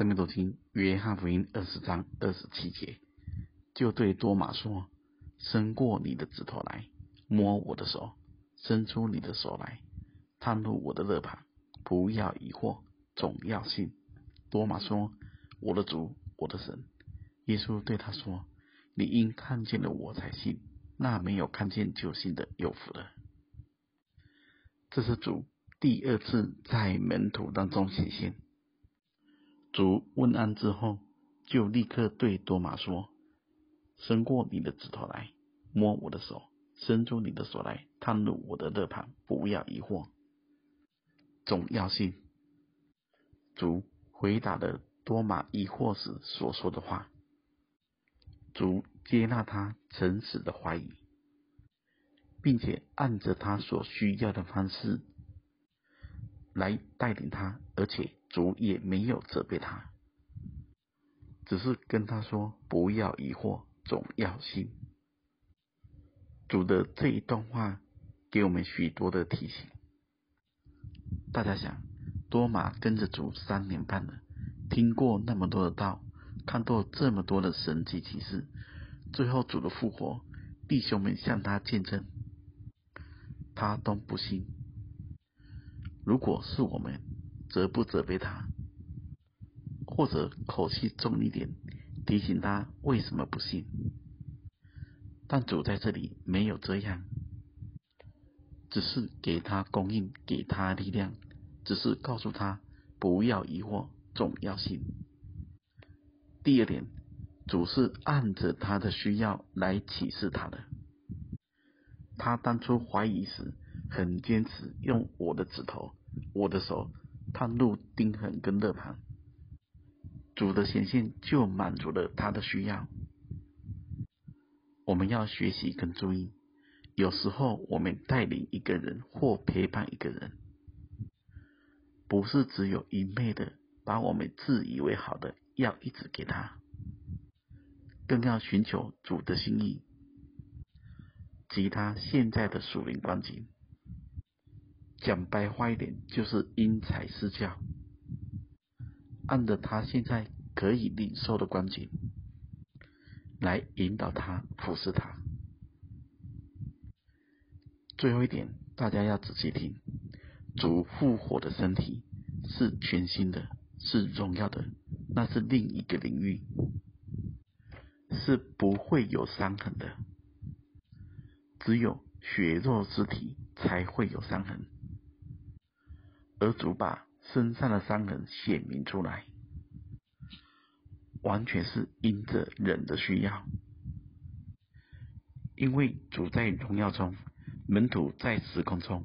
生命读经约翰福音二十章二十七节，就对多马说：“伸过你的指头来，摸我的手；伸出你的手来，探入我的肋旁。不要疑惑，总要信。”多马说：“我的主，我的神。”耶稣对他说：“你因看见了我才信，那没有看见就信的有福了。”这是主第二次在门徒当中显现。主问安之后，就立刻对多玛说：“伸过你的指头来，摸我的手；伸出你的手来，探入我的肋旁。不要疑惑，总要信。”主回答了多玛疑惑时所说的话。主接纳他诚实的怀疑，并且按着他所需要的方式来带领他，而且。主也没有责备他，只是跟他说：“不要疑惑，总要信。”主的这一段话给我们许多的提醒。大家想，多马跟着主三年半了，听过那么多的道，看过这么多的神迹奇事，最后主的复活，弟兄们向他见证，他都不信。如果是我们，责不责备他，或者口气重一点，提醒他为什么不信？但主在这里没有这样，只是给他供应，给他力量，只是告诉他不要疑惑，总要信。第二点，主是按着他的需要来启示他的。他当初怀疑时，很坚持用我的指头，我的手。探入钉痕跟肋旁，主的显现就满足了他的需要。我们要学习跟注意，有时候我们带领一个人或陪伴一个人，不是只有一昧的把我们自以为好的要一直给他，更要寻求主的心意及他现在的属灵光景。讲白话一点，就是因材施教，按着他现在可以领受的光景，来引导他服侍他。最后一点，大家要仔细听：主复活的身体是全新的，是荣耀的，那是另一个领域，是不会有伤痕的。只有血肉之体才会有伤痕。而主把身上的伤痕显明出来，完全是因着人的需要。因为主在荣耀中，门徒在时空中，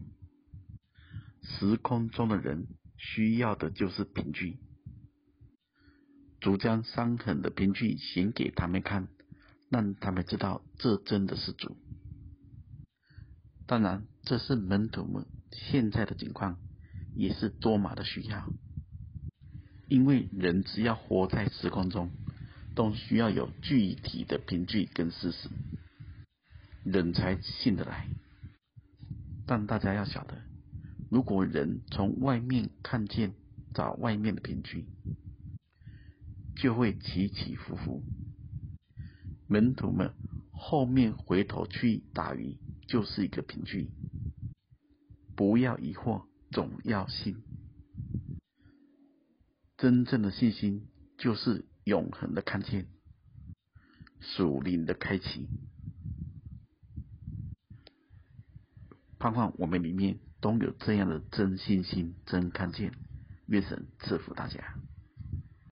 时空中的人需要的就是凭据。主将伤痕的凭据显给他们看，让他们知道这真的是主。当然，这是门徒们现在的情况。也是多马的需要，因为人只要活在时空中，都需要有具体的凭据跟事实，人才信得来。但大家要晓得，如果人从外面看见，找外面的凭据，就会起起伏伏。门徒们后面回头去打鱼，就是一个凭据。不要疑惑。重要性，真正的信心就是永恒的看见，属灵的开启。盼望我们里面都有这样的真信心、真看见。愿神赐福大家。